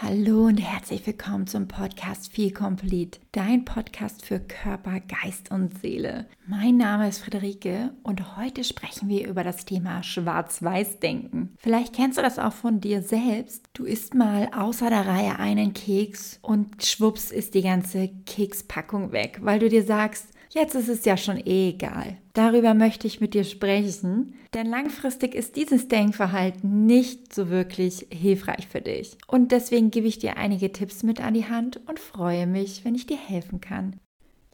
Hallo und herzlich willkommen zum Podcast Feel Complete, dein Podcast für Körper, Geist und Seele. Mein Name ist Friederike und heute sprechen wir über das Thema Schwarz-Weiß-Denken. Vielleicht kennst du das auch von dir selbst. Du isst mal außer der Reihe einen Keks und schwupps ist die ganze Kekspackung weg, weil du dir sagst, Jetzt ist es ja schon eh egal. Darüber möchte ich mit dir sprechen, denn langfristig ist dieses Denkverhalten nicht so wirklich hilfreich für dich. Und deswegen gebe ich dir einige Tipps mit an die Hand und freue mich, wenn ich dir helfen kann.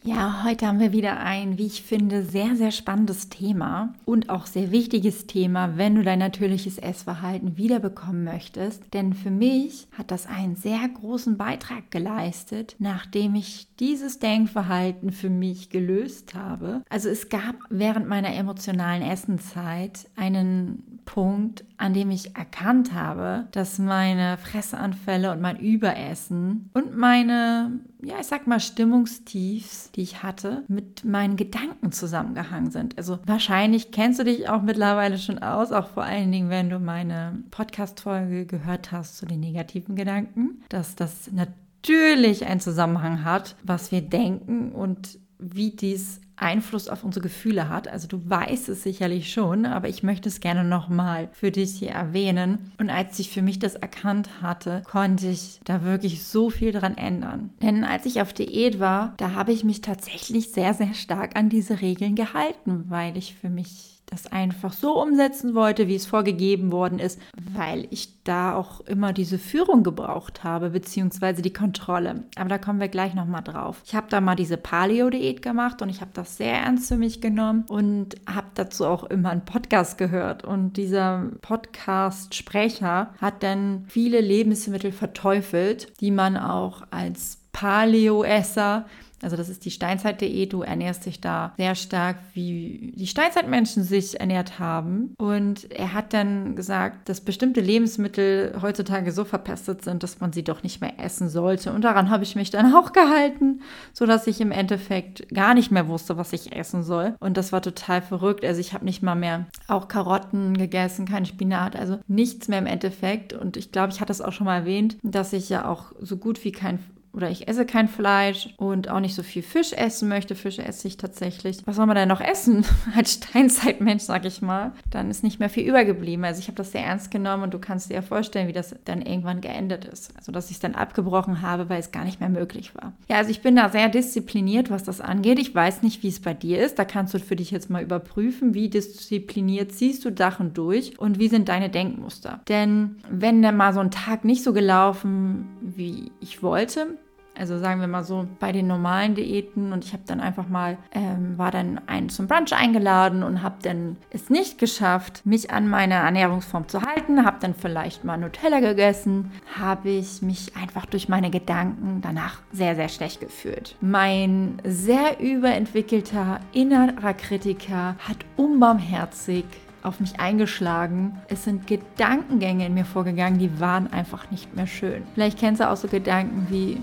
Ja, heute haben wir wieder ein, wie ich finde, sehr, sehr spannendes Thema und auch sehr wichtiges Thema, wenn du dein natürliches Essverhalten wiederbekommen möchtest. Denn für mich hat das einen sehr großen Beitrag geleistet, nachdem ich dieses Denkverhalten für mich gelöst habe. Also es gab während meiner emotionalen Essenzeit einen Punkt, an dem ich erkannt habe, dass meine Fressanfälle und mein Überessen und meine, ja, ich sag mal, Stimmungstiefs, die ich hatte, mit meinen Gedanken zusammengehangen sind. Also wahrscheinlich kennst du dich auch mittlerweile schon aus, auch vor allen Dingen, wenn du meine Podcast-Folge gehört hast zu den negativen Gedanken, dass das natürlich einen Zusammenhang hat, was wir denken und wie dies Einfluss auf unsere Gefühle hat. Also du weißt es sicherlich schon, aber ich möchte es gerne nochmal für dich hier erwähnen. Und als ich für mich das erkannt hatte, konnte ich da wirklich so viel dran ändern. Denn als ich auf Diät war, da habe ich mich tatsächlich sehr, sehr stark an diese Regeln gehalten, weil ich für mich das einfach so umsetzen wollte, wie es vorgegeben worden ist, weil ich da auch immer diese Führung gebraucht habe, beziehungsweise die Kontrolle. Aber da kommen wir gleich nochmal drauf. Ich habe da mal diese Paleo-Diät gemacht und ich habe das sehr ernst für mich genommen und habe dazu auch immer einen Podcast gehört. Und dieser Podcast-Sprecher hat dann viele Lebensmittel verteufelt, die man auch als Paleo-Esser also das ist die Steinzeit.de. Du ernährst dich da sehr stark, wie die Steinzeitmenschen sich ernährt haben. Und er hat dann gesagt, dass bestimmte Lebensmittel heutzutage so verpestet sind, dass man sie doch nicht mehr essen sollte. Und daran habe ich mich dann auch gehalten, sodass ich im Endeffekt gar nicht mehr wusste, was ich essen soll. Und das war total verrückt. Also ich habe nicht mal mehr auch Karotten gegessen, kein Spinat, also nichts mehr im Endeffekt. Und ich glaube, ich hatte es auch schon mal erwähnt, dass ich ja auch so gut wie kein oder ich esse kein Fleisch und auch nicht so viel Fisch essen möchte. Fische esse ich tatsächlich. Was soll man denn noch essen als Steinzeitmensch, sag ich mal? Dann ist nicht mehr viel übergeblieben. Also ich habe das sehr ernst genommen und du kannst dir ja vorstellen, wie das dann irgendwann geendet ist. Also dass ich es dann abgebrochen habe, weil es gar nicht mehr möglich war. Ja, also ich bin da sehr diszipliniert, was das angeht. Ich weiß nicht, wie es bei dir ist. Da kannst du für dich jetzt mal überprüfen, wie diszipliniert ziehst du Sachen durch und wie sind deine Denkmuster. Denn wenn dann mal so ein Tag nicht so gelaufen, wie ich wollte, also sagen wir mal so bei den normalen Diäten und ich habe dann einfach mal, ähm, war dann einen zum Brunch eingeladen und habe dann es nicht geschafft, mich an meine Ernährungsform zu halten, habe dann vielleicht mal Nutella gegessen, habe ich mich einfach durch meine Gedanken danach sehr, sehr schlecht gefühlt. Mein sehr überentwickelter innerer Kritiker hat unbarmherzig auf mich eingeschlagen. Es sind Gedankengänge in mir vorgegangen, die waren einfach nicht mehr schön. Vielleicht kennst du auch so Gedanken wie,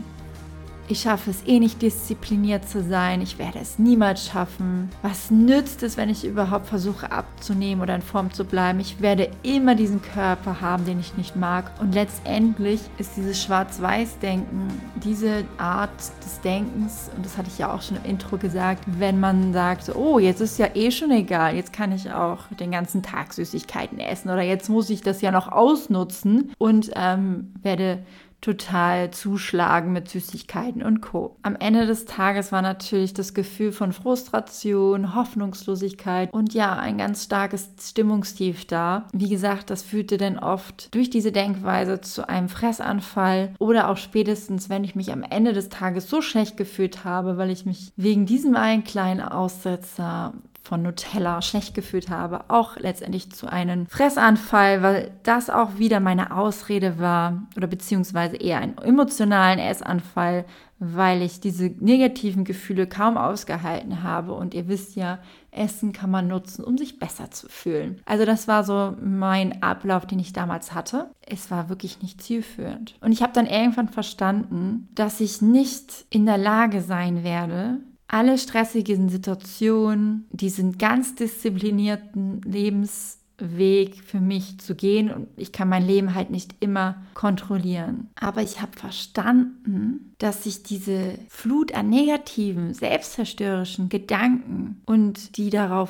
ich schaffe es eh nicht diszipliniert zu sein, ich werde es niemals schaffen. Was nützt es, wenn ich überhaupt versuche abzunehmen oder in Form zu bleiben? Ich werde immer diesen Körper haben, den ich nicht mag. Und letztendlich ist dieses Schwarz-Weiß-Denken, diese Art des Denkens, und das hatte ich ja auch schon im Intro gesagt, wenn man sagt, oh, jetzt ist ja eh schon egal, jetzt kann ich auch den ganzen Tag Süßigkeiten essen oder jetzt muss ich das ja noch ausnutzen und ähm, werde total zuschlagen mit Süßigkeiten und Co. Am Ende des Tages war natürlich das Gefühl von Frustration, Hoffnungslosigkeit und ja, ein ganz starkes Stimmungstief da. Wie gesagt, das führte dann oft durch diese Denkweise zu einem Fressanfall oder auch spätestens, wenn ich mich am Ende des Tages so schlecht gefühlt habe, weil ich mich wegen diesem einen kleinen Aussetzer von Nutella schlecht gefühlt habe, auch letztendlich zu einem Fressanfall, weil das auch wieder meine Ausrede war oder beziehungsweise eher einen emotionalen Essanfall, weil ich diese negativen Gefühle kaum ausgehalten habe und ihr wisst ja, Essen kann man nutzen, um sich besser zu fühlen. Also das war so mein Ablauf, den ich damals hatte. Es war wirklich nicht zielführend. Und ich habe dann irgendwann verstanden, dass ich nicht in der Lage sein werde, alle stressigen Situationen, diesen ganz disziplinierten Lebens Weg für mich zu gehen und ich kann mein Leben halt nicht immer kontrollieren. Aber ich habe verstanden, dass sich diese Flut an negativen, selbstzerstörerischen Gedanken und die darauf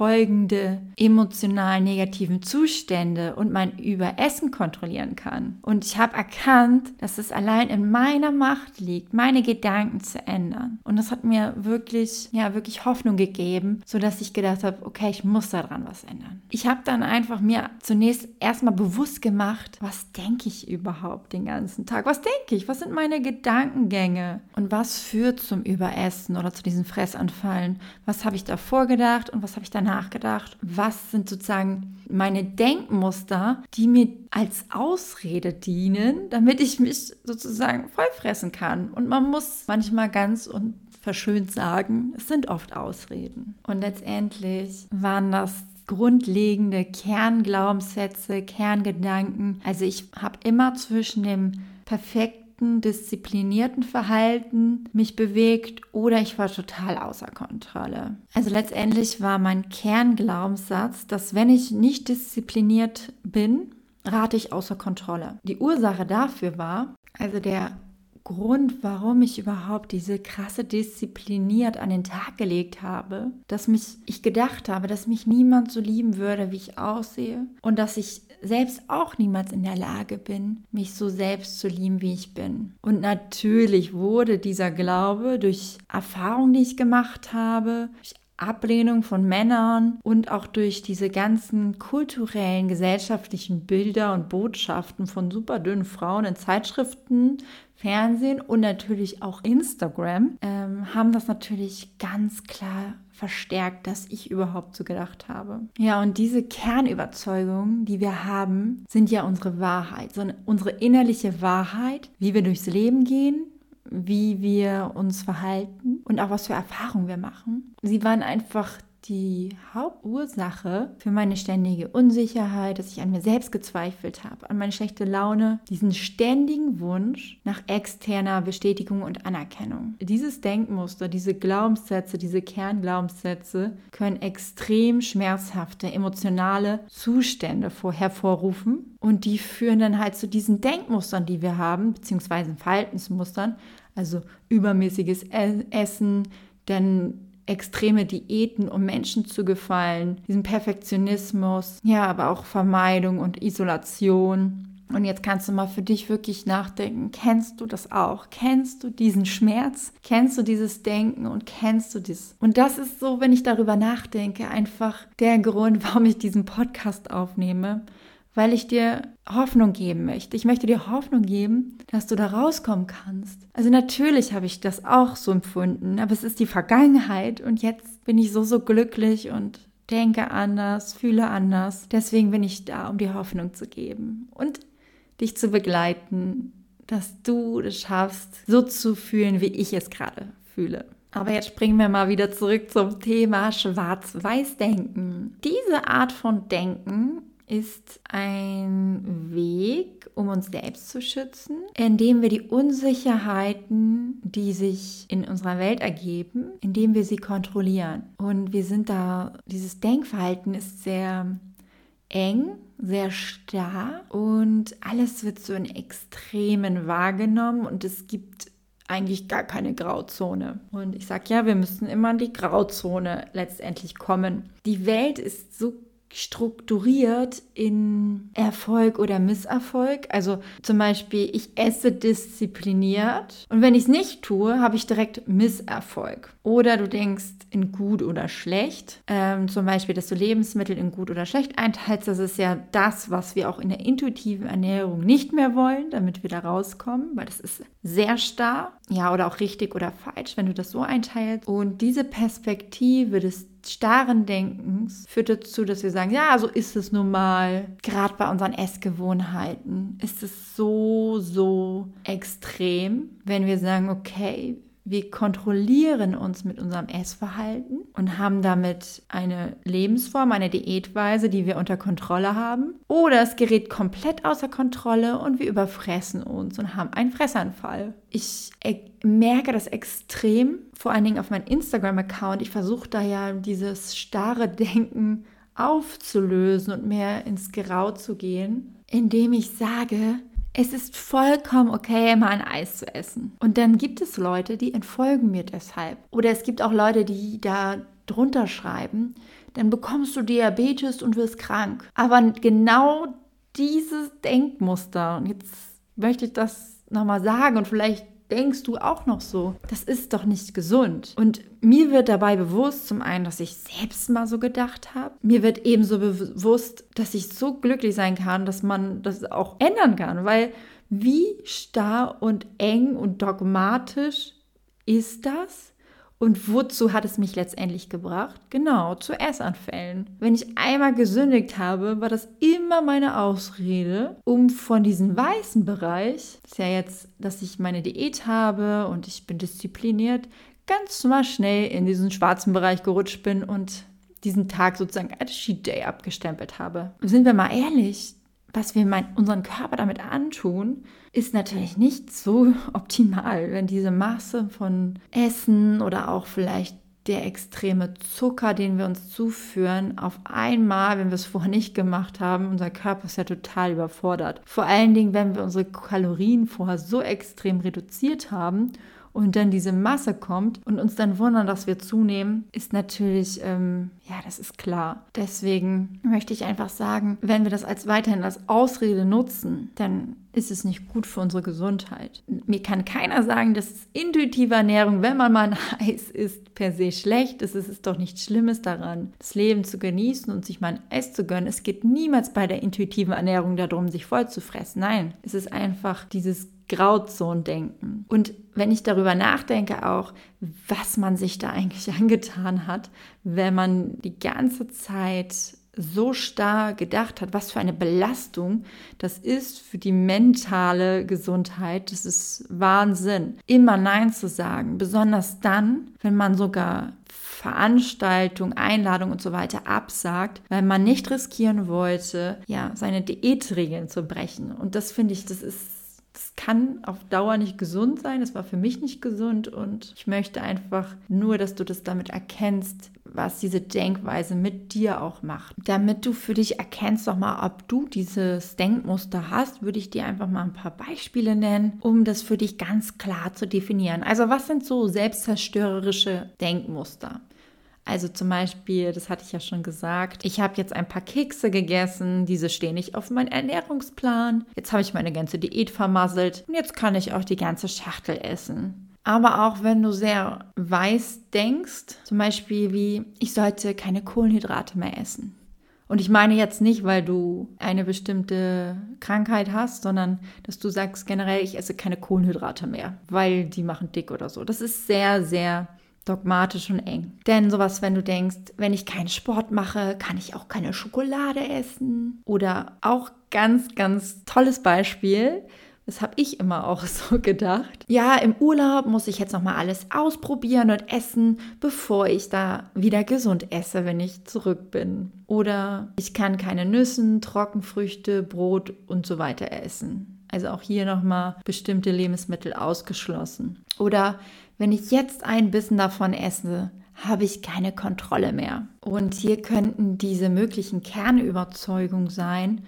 folgende emotional negativen Zustände und mein Überessen kontrollieren kann. Und ich habe erkannt, dass es allein in meiner Macht liegt, meine Gedanken zu ändern. Und das hat mir wirklich, ja, wirklich Hoffnung gegeben, sodass ich gedacht habe, okay, ich muss daran was ändern. Ich habe dann einfach mir zunächst erstmal bewusst gemacht, was denke ich überhaupt den ganzen Tag? Was denke ich? Was sind meine Gedankengänge? Und was führt zum Überessen oder zu diesen Fressanfallen? Was habe ich davor gedacht und was habe ich danach nachgedacht, was sind sozusagen meine Denkmuster, die mir als Ausrede dienen, damit ich mich sozusagen vollfressen kann. Und man muss manchmal ganz und verschönt sagen, es sind oft Ausreden. Und letztendlich waren das grundlegende Kernglaubenssätze, Kerngedanken. Also ich habe immer zwischen dem perfekten strikten, disziplinierten Verhalten mich bewegt oder ich war total außer Kontrolle. Also letztendlich war mein Kernglaubenssatz, dass wenn ich nicht diszipliniert bin, rate ich außer Kontrolle. Die Ursache dafür war, also der Grund, warum ich überhaupt diese krasse diszipliniert an den Tag gelegt habe, dass mich ich gedacht habe, dass mich niemand so lieben würde, wie ich aussehe und dass ich selbst auch niemals in der Lage bin, mich so selbst zu lieben, wie ich bin. Und natürlich wurde dieser Glaube durch Erfahrungen, die ich gemacht habe, durch Ablehnung von Männern und auch durch diese ganzen kulturellen, gesellschaftlichen Bilder und Botschaften von super dünnen Frauen in Zeitschriften, Fernsehen und natürlich auch Instagram, ähm, haben das natürlich ganz klar verstärkt, dass ich überhaupt so gedacht habe. Ja, und diese Kernüberzeugungen, die wir haben, sind ja unsere Wahrheit, so unsere innerliche Wahrheit, wie wir durchs Leben gehen, wie wir uns verhalten und auch was für Erfahrungen wir machen. Sie waren einfach die Hauptursache für meine ständige Unsicherheit, dass ich an mir selbst gezweifelt habe, an meine schlechte Laune, diesen ständigen Wunsch nach externer Bestätigung und Anerkennung. Dieses Denkmuster, diese Glaubenssätze, diese Kernglaubenssätze können extrem schmerzhafte emotionale Zustände hervorrufen und die führen dann halt zu diesen Denkmustern, die wir haben, beziehungsweise Verhaltensmustern, also übermäßiges Essen, dann extreme Diäten, um Menschen zu gefallen, diesen Perfektionismus, ja, aber auch Vermeidung und Isolation. Und jetzt kannst du mal für dich wirklich nachdenken, kennst du das auch? Kennst du diesen Schmerz? Kennst du dieses Denken und kennst du das? Und das ist so, wenn ich darüber nachdenke, einfach der Grund, warum ich diesen Podcast aufnehme, weil ich dir Hoffnung geben möchte. Ich möchte dir Hoffnung geben, dass du da rauskommen kannst. Also natürlich habe ich das auch so empfunden, aber es ist die Vergangenheit und jetzt bin ich so, so glücklich und denke anders, fühle anders. Deswegen bin ich da, um dir Hoffnung zu geben und dich zu begleiten, dass du es schaffst, so zu fühlen, wie ich es gerade fühle. Aber jetzt springen wir mal wieder zurück zum Thema Schwarz-Weiß-Denken. Diese Art von Denken ist ein Weg, um uns selbst zu schützen, indem wir die Unsicherheiten, die sich in unserer Welt ergeben, indem wir sie kontrollieren. Und wir sind da, dieses Denkverhalten ist sehr eng, sehr starr und alles wird so in Extremen wahrgenommen und es gibt eigentlich gar keine Grauzone. Und ich sage ja, wir müssen immer in die Grauzone letztendlich kommen. Die Welt ist so strukturiert in Erfolg oder Misserfolg. Also zum Beispiel, ich esse diszipliniert und wenn ich es nicht tue, habe ich direkt Misserfolg. Oder du denkst in gut oder schlecht. Ähm, zum Beispiel, dass du Lebensmittel in gut oder schlecht einteilst. Das ist ja das, was wir auch in der intuitiven Ernährung nicht mehr wollen, damit wir da rauskommen, weil das ist sehr starr. Ja, oder auch richtig oder falsch, wenn du das so einteilst. Und diese Perspektive des starren Denkens führt dazu, dass wir sagen, ja, so ist es nun mal. Gerade bei unseren Essgewohnheiten ist es so, so extrem, wenn wir sagen, okay, wir kontrollieren uns mit unserem Essverhalten und haben damit eine Lebensform, eine Diätweise, die wir unter Kontrolle haben. Oder es gerät komplett außer Kontrolle und wir überfressen uns und haben einen Fressanfall. Ich merke das extrem, vor allen Dingen auf meinem Instagram-Account. Ich versuche da ja dieses starre Denken aufzulösen und mehr ins Grau zu gehen, indem ich sage, es ist vollkommen okay, mal ein Eis zu essen. Und dann gibt es Leute, die entfolgen mir deshalb. Oder es gibt auch Leute, die da drunter schreiben, dann bekommst du Diabetes und wirst krank. Aber genau dieses Denkmuster, und jetzt möchte ich das nochmal sagen und vielleicht denkst du auch noch so, das ist doch nicht gesund. Und mir wird dabei bewusst, zum einen, dass ich selbst mal so gedacht habe. Mir wird ebenso bewusst, dass ich so glücklich sein kann, dass man das auch ändern kann. Weil wie starr und eng und dogmatisch ist das? Und wozu hat es mich letztendlich gebracht? Genau, zu Essanfällen. Wenn ich einmal gesündigt habe, war das immer meine Ausrede, um von diesem weißen Bereich, das ist ja jetzt, dass ich meine Diät habe und ich bin diszipliniert, ganz mal schnell in diesen schwarzen Bereich gerutscht bin und diesen Tag sozusagen als Cheat Day abgestempelt habe. Sind wir mal ehrlich, was wir mein, unseren Körper damit antun, ist natürlich nicht so optimal, wenn diese Masse von Essen oder auch vielleicht der extreme Zucker, den wir uns zuführen, auf einmal, wenn wir es vorher nicht gemacht haben, unser Körper ist ja total überfordert. Vor allen Dingen, wenn wir unsere Kalorien vorher so extrem reduziert haben und dann diese Masse kommt und uns dann wundern, dass wir zunehmen, ist natürlich, ähm, ja, das ist klar. Deswegen möchte ich einfach sagen, wenn wir das als weiterhin als Ausrede nutzen, dann ist es nicht gut für unsere Gesundheit. Mir kann keiner sagen, dass intuitive Ernährung, wenn man mal ein Eis isst, per se schlecht ist. Es ist doch nichts Schlimmes daran, das Leben zu genießen und sich mal ein Eis zu gönnen. Es geht niemals bei der intuitiven Ernährung darum, sich voll zu fressen. Nein, es ist einfach dieses Grauzone-Denken. Und wenn ich darüber nachdenke, auch, was man sich da eigentlich angetan hat, wenn man die ganze Zeit so starr gedacht hat, was für eine Belastung das ist für die mentale Gesundheit. Das ist Wahnsinn. Immer Nein zu sagen, besonders dann, wenn man sogar Veranstaltung, Einladung und so weiter absagt, weil man nicht riskieren wollte, ja, seine Diätregeln zu brechen. Und das finde ich, das ist das kann auf Dauer nicht gesund sein. Das war für mich nicht gesund und ich möchte einfach nur, dass du das damit erkennst, was diese Denkweise mit dir auch macht. Damit du für dich erkennst doch mal, ob du dieses Denkmuster hast, würde ich dir einfach mal ein paar Beispiele nennen, um das für dich ganz klar zu definieren. Also was sind so selbstzerstörerische Denkmuster? Also zum Beispiel, das hatte ich ja schon gesagt, ich habe jetzt ein paar Kekse gegessen, diese stehen nicht auf meinem Ernährungsplan. Jetzt habe ich meine ganze Diät vermasselt und jetzt kann ich auch die ganze Schachtel essen. Aber auch wenn du sehr weiß denkst, zum Beispiel wie, ich sollte keine Kohlenhydrate mehr essen. Und ich meine jetzt nicht, weil du eine bestimmte Krankheit hast, sondern dass du sagst generell, ich esse keine Kohlenhydrate mehr, weil die machen dick oder so. Das ist sehr, sehr dogmatisch und eng. Denn sowas, wenn du denkst, wenn ich keinen Sport mache, kann ich auch keine Schokolade essen. Oder auch ganz, ganz tolles Beispiel. Das habe ich immer auch so gedacht. Ja, im Urlaub muss ich jetzt noch mal alles ausprobieren und essen, bevor ich da wieder gesund esse, wenn ich zurück bin. Oder ich kann keine Nüssen, Trockenfrüchte, Brot und so weiter essen. Also auch hier nochmal bestimmte Lebensmittel ausgeschlossen. Oder wenn ich jetzt ein Bissen davon esse, habe ich keine Kontrolle mehr. Und hier könnten diese möglichen Kernüberzeugungen sein,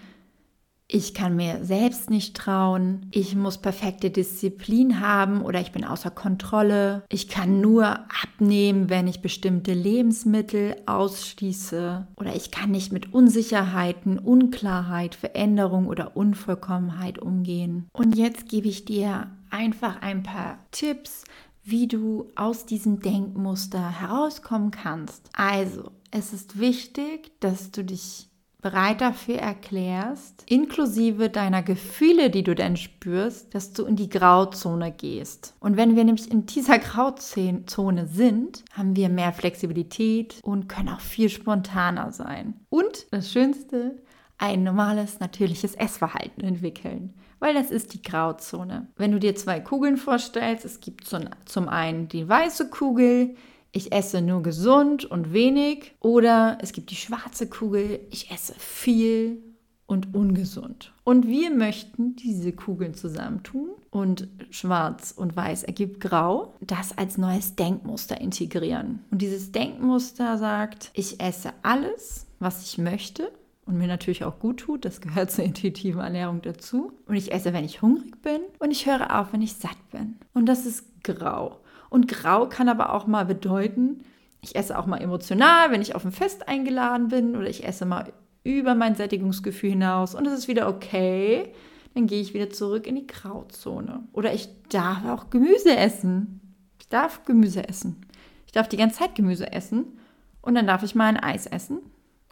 ich kann mir selbst nicht trauen, ich muss perfekte Disziplin haben oder ich bin außer Kontrolle, ich kann nur abnehmen, wenn ich bestimmte Lebensmittel ausschließe oder ich kann nicht mit Unsicherheiten, Unklarheit, Veränderung oder Unvollkommenheit umgehen. Und jetzt gebe ich dir einfach ein paar Tipps, wie du aus diesem Denkmuster herauskommen kannst. Also, es ist wichtig, dass du dich bereit dafür erklärst, inklusive deiner Gefühle, die du denn spürst, dass du in die Grauzone gehst. Und wenn wir nämlich in dieser Grauzone sind, haben wir mehr Flexibilität und können auch viel spontaner sein. Und das Schönste, ein normales, natürliches Essverhalten entwickeln weil das ist die Grauzone. Wenn du dir zwei Kugeln vorstellst, es gibt zum einen die weiße Kugel, ich esse nur gesund und wenig. Oder es gibt die schwarze Kugel, ich esse viel und ungesund. Und wir möchten diese Kugeln zusammentun und schwarz und weiß ergibt grau, das als neues Denkmuster integrieren. Und dieses Denkmuster sagt, ich esse alles, was ich möchte und mir natürlich auch gut tut. Das gehört zur intuitiven Ernährung dazu. Und ich esse, wenn ich hungrig bin und ich höre auf, wenn ich satt bin. Und das ist grau. Und grau kann aber auch mal bedeuten, ich esse auch mal emotional, wenn ich auf ein Fest eingeladen bin oder ich esse mal über mein Sättigungsgefühl hinaus und es ist wieder okay, dann gehe ich wieder zurück in die Grauzone. Oder ich darf auch Gemüse essen. Ich darf Gemüse essen. Ich darf die ganze Zeit Gemüse essen und dann darf ich mal ein Eis essen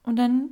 und dann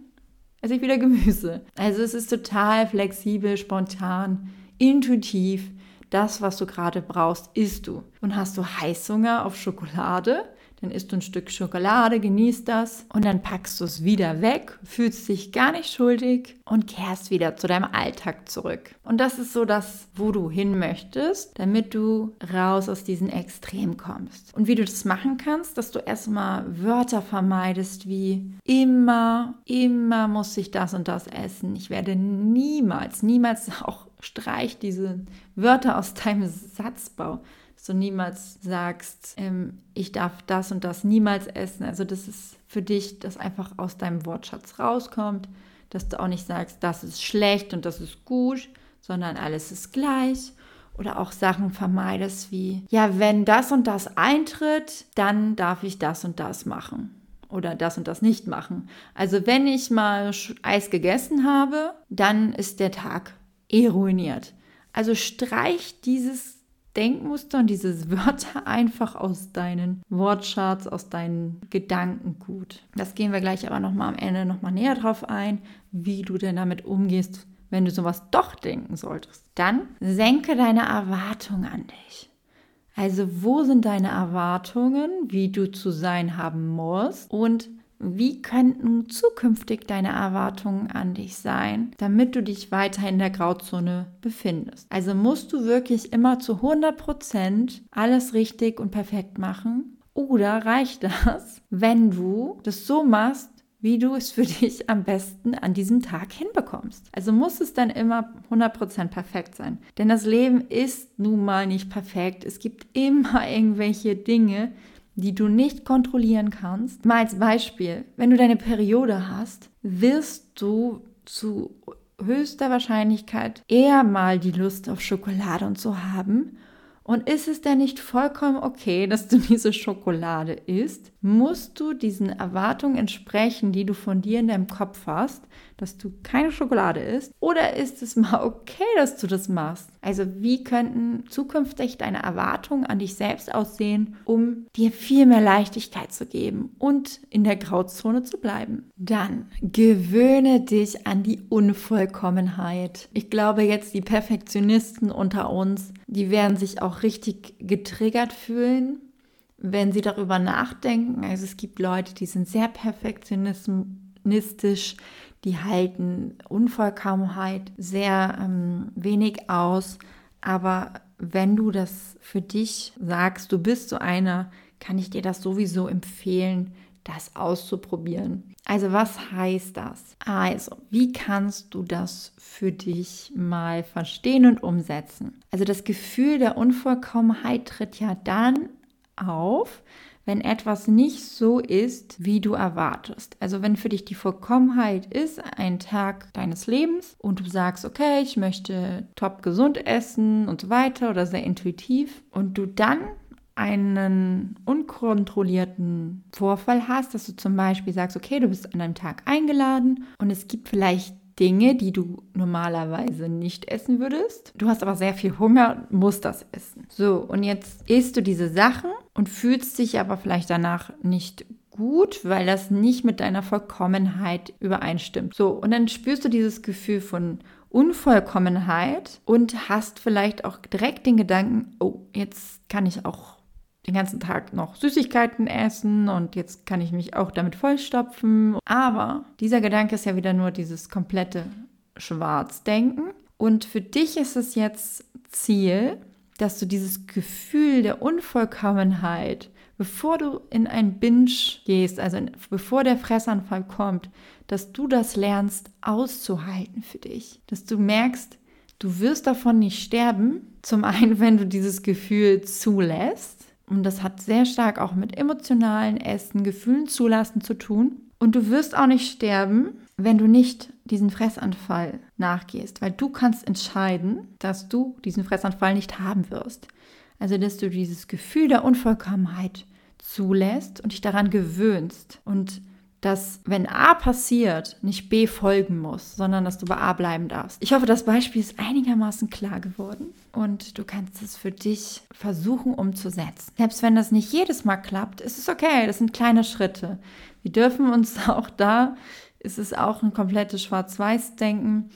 esse ich wieder Gemüse. Also es ist total flexibel, spontan, intuitiv. Das, was du gerade brauchst, isst du. Und hast du Heißhunger auf Schokolade, dann isst du ein Stück Schokolade, genießt das und dann packst du es wieder weg, fühlst dich gar nicht schuldig und kehrst wieder zu deinem Alltag zurück. Und das ist so das, wo du hin möchtest, damit du raus aus diesem Extrem kommst. Und wie du das machen kannst, dass du erstmal Wörter vermeidest wie immer, immer muss ich das und das essen. Ich werde niemals, niemals auch streich diese Wörter aus deinem Satzbau dass du niemals sagst, ähm, ich darf das und das niemals essen. Also das ist für dich, dass einfach aus deinem Wortschatz rauskommt, dass du auch nicht sagst, das ist schlecht und das ist gut, sondern alles ist gleich. Oder auch Sachen vermeidest wie, ja, wenn das und das eintritt, dann darf ich das und das machen oder das und das nicht machen. Also wenn ich mal Eis gegessen habe, dann ist der Tag eh ruiniert. Also streich dieses Denkmuster und diese Wörter einfach aus deinen Wortschatz, aus deinen Gedankengut. Das gehen wir gleich aber nochmal am Ende nochmal näher drauf ein, wie du denn damit umgehst, wenn du sowas doch denken solltest. Dann senke deine Erwartungen an dich. Also wo sind deine Erwartungen, wie du zu sein haben musst und wie könnten zukünftig deine Erwartungen an dich sein, damit du dich weiter in der Grauzone befindest? Also musst du wirklich immer zu 100% alles richtig und perfekt machen? Oder reicht das, wenn du das so machst, wie du es für dich am besten an diesem Tag hinbekommst. Also muss es dann immer 100% perfekt sein. Denn das Leben ist nun mal nicht perfekt. Es gibt immer irgendwelche Dinge, die du nicht kontrollieren kannst. Mal als Beispiel, wenn du deine Periode hast, wirst du zu höchster Wahrscheinlichkeit eher mal die Lust auf Schokolade und so haben und ist es denn nicht vollkommen okay, dass du diese Schokolade isst? Musst du diesen Erwartungen entsprechen, die du von dir in deinem Kopf hast, dass du keine Schokolade isst? Oder ist es mal okay, dass du das machst? Also wie könnten zukünftig deine Erwartungen an dich selbst aussehen, um dir viel mehr Leichtigkeit zu geben und in der Grauzone zu bleiben? Dann gewöhne dich an die Unvollkommenheit. Ich glaube jetzt die Perfektionisten unter uns, die werden sich auch richtig getriggert fühlen, wenn sie darüber nachdenken. Also es gibt Leute, die sind sehr perfektionistisch, die halten Unvollkommenheit sehr ähm, wenig aus. Aber wenn du das für dich sagst, du bist so einer, kann ich dir das sowieso empfehlen, das auszuprobieren. Also was heißt das? Also, wie kannst du das für dich mal verstehen und umsetzen? Also das Gefühl der Unvollkommenheit tritt ja dann auf, wenn etwas nicht so ist, wie du erwartest. Also wenn für dich die Vollkommenheit ist, ein Tag deines Lebens und du sagst, okay, ich möchte top gesund essen und so weiter oder sehr intuitiv und du dann einen unkontrollierten Vorfall hast, dass du zum Beispiel sagst, okay, du bist an einem Tag eingeladen und es gibt vielleicht Dinge, die du normalerweise nicht essen würdest. Du hast aber sehr viel Hunger, musst das essen. So, und jetzt isst du diese Sachen und fühlst dich aber vielleicht danach nicht gut, weil das nicht mit deiner Vollkommenheit übereinstimmt. So, und dann spürst du dieses Gefühl von Unvollkommenheit und hast vielleicht auch direkt den Gedanken, oh, jetzt kann ich auch den ganzen Tag noch Süßigkeiten essen und jetzt kann ich mich auch damit vollstopfen. Aber dieser Gedanke ist ja wieder nur dieses komplette Schwarzdenken. Und für dich ist es jetzt Ziel, dass du dieses Gefühl der Unvollkommenheit bevor du in ein Binge gehst, also in, bevor der Fressanfall kommt, dass du das lernst auszuhalten für dich. Dass du merkst, du wirst davon nicht sterben. Zum einen, wenn du dieses Gefühl zulässt. Und das hat sehr stark auch mit emotionalen Essen, Gefühlen zulassen zu tun. Und du wirst auch nicht sterben, wenn du nicht diesen Fressanfall nachgehst, weil du kannst entscheiden, dass du diesen Fressanfall nicht haben wirst. Also, dass du dieses Gefühl der Unvollkommenheit zulässt und dich daran gewöhnst und dass, wenn A passiert, nicht B folgen muss, sondern dass du bei A bleiben darfst. Ich hoffe, das Beispiel ist einigermaßen klar geworden und du kannst es für dich versuchen umzusetzen. Selbst wenn das nicht jedes Mal klappt, ist es okay, das sind kleine Schritte. Wir dürfen uns auch da ist es auch ein komplettes Schwarz-Weiß-Denken.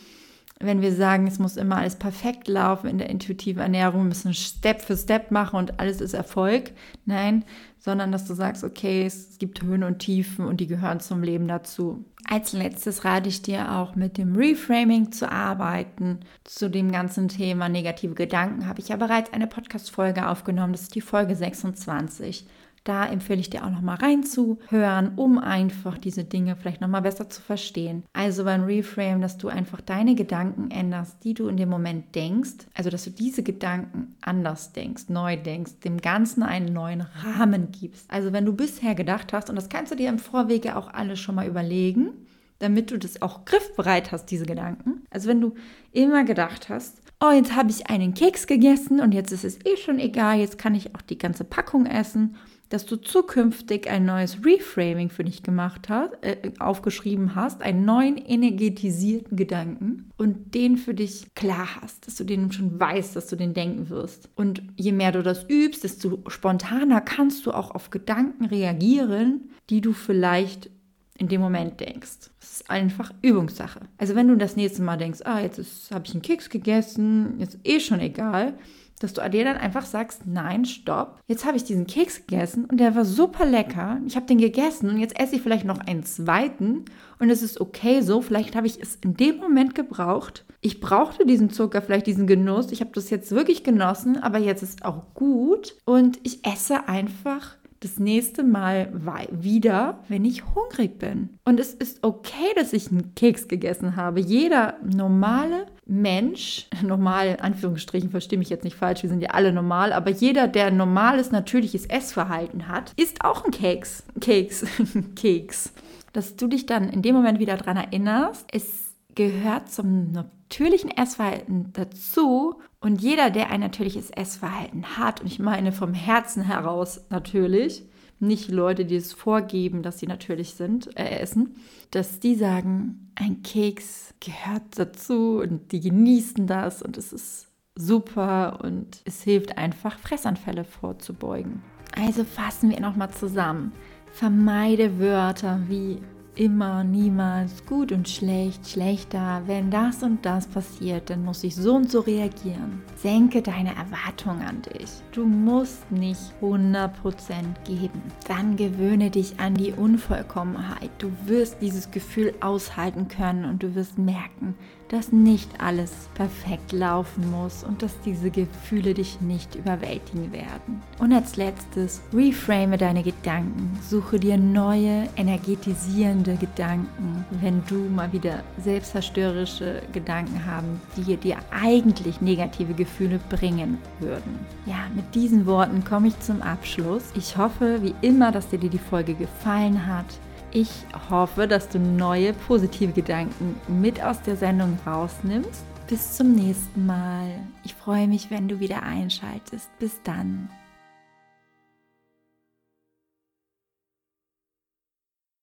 Wenn wir sagen, es muss immer alles perfekt laufen in der intuitiven Ernährung, müssen Step für Step machen und alles ist Erfolg. Nein, sondern dass du sagst, okay, es gibt Höhen und Tiefen und die gehören zum Leben dazu. Als letztes rate ich dir auch mit dem Reframing zu arbeiten. Zu dem ganzen Thema negative Gedanken habe ich ja bereits eine Podcast-Folge aufgenommen. Das ist die Folge 26. Da empfehle ich dir auch noch mal reinzuhören, um einfach diese Dinge vielleicht noch mal besser zu verstehen. Also beim Reframe, dass du einfach deine Gedanken änderst, die du in dem Moment denkst, also dass du diese Gedanken anders denkst, neu denkst, dem Ganzen einen neuen Rahmen gibst. Also wenn du bisher gedacht hast, und das kannst du dir im Vorwege auch alles schon mal überlegen, damit du das auch griffbereit hast, diese Gedanken. Also wenn du immer gedacht hast, oh, jetzt habe ich einen Keks gegessen und jetzt ist es eh schon egal, jetzt kann ich auch die ganze Packung essen dass du zukünftig ein neues Reframing für dich gemacht hast, äh, aufgeschrieben hast, einen neuen energetisierten Gedanken und den für dich klar hast, dass du den schon weißt, dass du den denken wirst. Und je mehr du das übst, desto spontaner kannst du auch auf Gedanken reagieren, die du vielleicht in dem Moment denkst. Das ist einfach Übungssache. Also wenn du das nächste Mal denkst, ah, jetzt habe ich einen Keks gegessen, jetzt ist eh schon egal, dass du dir dann einfach sagst, nein, stopp, jetzt habe ich diesen Keks gegessen und der war super lecker. Ich habe den gegessen und jetzt esse ich vielleicht noch einen zweiten und es ist okay so. Vielleicht habe ich es in dem Moment gebraucht. Ich brauchte diesen Zucker, vielleicht diesen Genuss. Ich habe das jetzt wirklich genossen, aber jetzt ist auch gut und ich esse einfach das nächste Mal wieder, wenn ich hungrig bin. Und es ist okay, dass ich einen Keks gegessen habe. Jeder normale Mensch, normal in Anführungsstrichen, verstehe mich jetzt nicht falsch, wir sind ja alle normal, aber jeder, der ein normales, natürliches Essverhalten hat, isst auch einen Keks. Keks. Keks. Dass du dich dann in dem Moment wieder daran erinnerst, es gehört zum natürlichen Essverhalten dazu und jeder, der ein natürliches Essverhalten hat, und ich meine vom Herzen heraus natürlich, nicht Leute, die es vorgeben, dass sie natürlich sind, äh, essen, dass die sagen, ein Keks gehört dazu und die genießen das und es ist super und es hilft einfach, Fressanfälle vorzubeugen. Also fassen wir nochmal zusammen. Vermeide Wörter wie immer, niemals, gut und schlecht, schlechter. Wenn das und das passiert, dann muss ich so und so reagieren. Senke deine Erwartungen an dich. Du musst nicht 100% geben. Dann gewöhne dich an die Unvollkommenheit. Du wirst dieses Gefühl aushalten können und du wirst merken, dass nicht alles perfekt laufen muss und dass diese Gefühle dich nicht überwältigen werden. Und als letztes, reframe deine Gedanken. Suche dir neue, energetisierende Gedanken, wenn du mal wieder selbstzerstörerische Gedanken haben, die dir eigentlich negative Gefühle bringen würden. Ja, mit diesen Worten komme ich zum Abschluss. Ich hoffe, wie immer, dass dir die Folge gefallen hat. Ich hoffe, dass du neue positive Gedanken mit aus der Sendung rausnimmst. Bis zum nächsten Mal. Ich freue mich, wenn du wieder einschaltest. Bis dann.